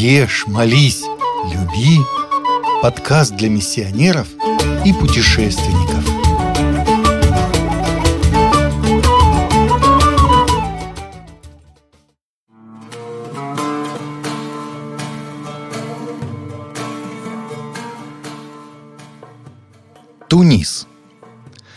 Ешь, молись, люби. Подкаст для миссионеров и путешественников. Тунис.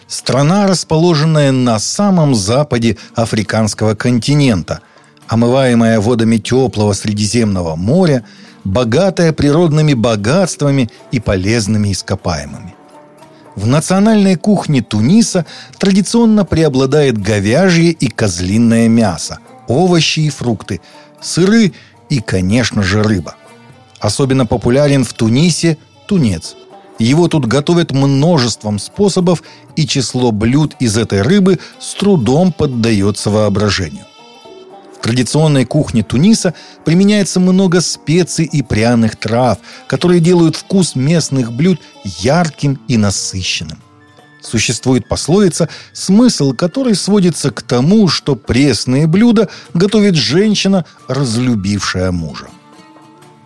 Страна, расположенная на самом западе африканского континента – омываемая водами теплого Средиземного моря, богатая природными богатствами и полезными ископаемыми. В национальной кухне Туниса традиционно преобладает говяжье и козлиное мясо, овощи и фрукты, сыры и, конечно же, рыба. Особенно популярен в Тунисе тунец. Его тут готовят множеством способов, и число блюд из этой рыбы с трудом поддается воображению. В традиционной кухне Туниса применяется много специй и пряных трав, которые делают вкус местных блюд ярким и насыщенным. Существует пословица, смысл которой сводится к тому, что пресные блюда готовит женщина, разлюбившая мужа.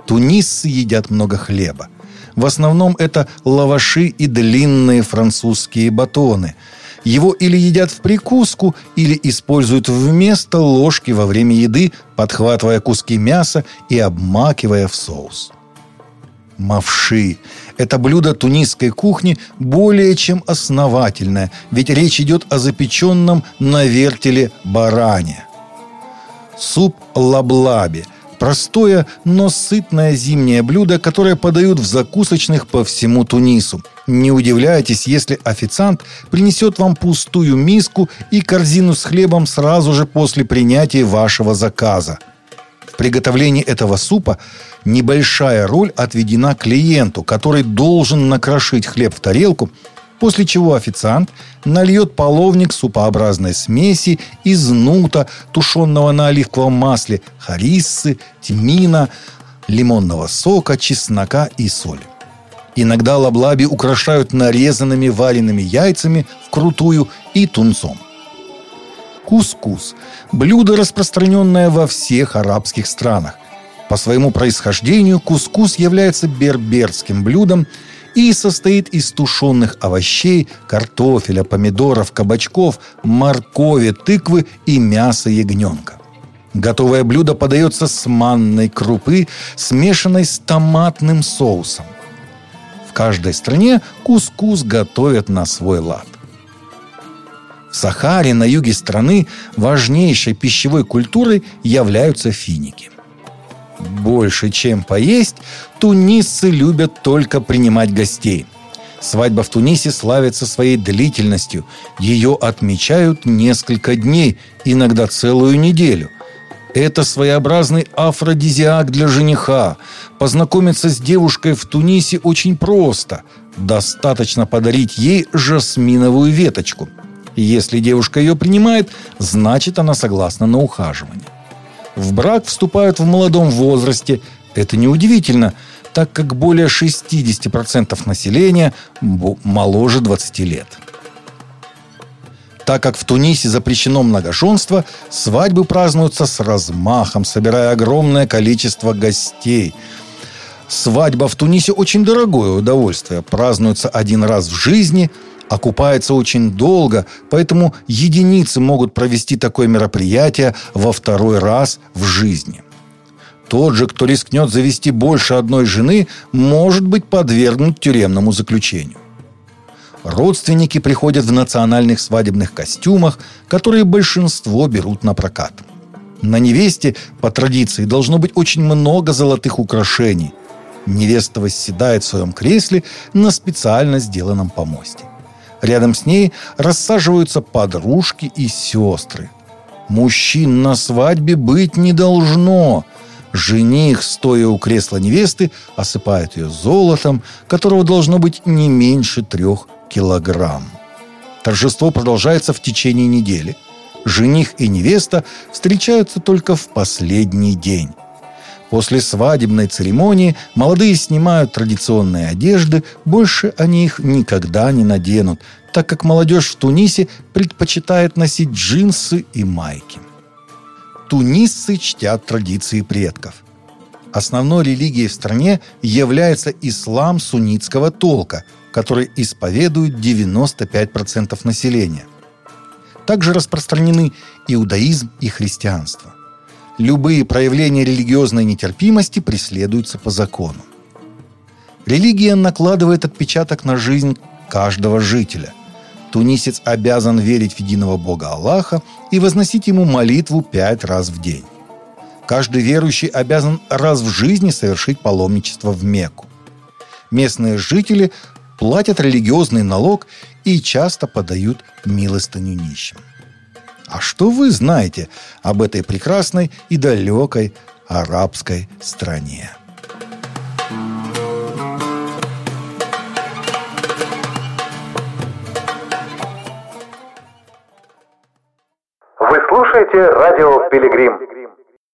Тунисцы едят много хлеба. В основном это лаваши и длинные французские батоны – его или едят в прикуску, или используют вместо ложки во время еды, подхватывая куски мяса и обмакивая в соус. Мавши – это блюдо тунисской кухни более чем основательное, ведь речь идет о запеченном на вертеле баране. Суп лаблаби – Простое, но сытное зимнее блюдо, которое подают в закусочных по всему Тунису. Не удивляйтесь, если официант принесет вам пустую миску и корзину с хлебом сразу же после принятия вашего заказа. В приготовлении этого супа небольшая роль отведена клиенту, который должен накрошить хлеб в тарелку – после чего официант нальет половник супообразной смеси из нута, тушенного на оливковом масле, хариссы, тмина, лимонного сока, чеснока и соли. Иногда лаблаби украшают нарезанными вареными яйцами вкрутую и тунцом. Кускус – блюдо, распространенное во всех арабских странах. По своему происхождению кускус является берберским блюдом – и состоит из тушенных овощей, картофеля, помидоров, кабачков, моркови, тыквы и мяса ягненка. Готовое блюдо подается с манной крупы, смешанной с томатным соусом. В каждой стране кускус готовят на свой лад. В Сахаре на юге страны важнейшей пищевой культурой являются финики больше, чем поесть, тунисцы любят только принимать гостей. Свадьба в Тунисе славится своей длительностью. Ее отмечают несколько дней, иногда целую неделю. Это своеобразный афродизиак для жениха. Познакомиться с девушкой в Тунисе очень просто. Достаточно подарить ей жасминовую веточку. Если девушка ее принимает, значит она согласна на ухаживание в брак вступают в молодом возрасте. Это неудивительно, так как более 60% населения моложе 20 лет. Так как в Тунисе запрещено многоженство, свадьбы празднуются с размахом, собирая огромное количество гостей. Свадьба в Тунисе очень дорогое удовольствие. Празднуется один раз в жизни – окупается очень долго, поэтому единицы могут провести такое мероприятие во второй раз в жизни. Тот же, кто рискнет завести больше одной жены, может быть подвергнут тюремному заключению. Родственники приходят в национальных свадебных костюмах, которые большинство берут на прокат. На невесте, по традиции, должно быть очень много золотых украшений. Невеста восседает в своем кресле на специально сделанном помосте. Рядом с ней рассаживаются подружки и сестры. Мужчин на свадьбе быть не должно. Жених, стоя у кресла невесты, осыпает ее золотом, которого должно быть не меньше трех килограмм. Торжество продолжается в течение недели. Жених и невеста встречаются только в последний день. После свадебной церемонии молодые снимают традиционные одежды, больше они их никогда не наденут, так как молодежь в Тунисе предпочитает носить джинсы и майки. Тунисцы чтят традиции предков. Основной религией в стране является ислам суннитского толка, который исповедует 95% населения. Также распространены иудаизм и христианство. Любые проявления религиозной нетерпимости преследуются по закону. Религия накладывает отпечаток на жизнь каждого жителя. Тунисец обязан верить в единого Бога Аллаха и возносить ему молитву пять раз в день. Каждый верующий обязан раз в жизни совершить паломничество в Мекку. Местные жители платят религиозный налог и часто подают милостыню нищим. А что вы знаете об этой прекрасной и далекой арабской стране? Вы слушаете радио «Пилигрим».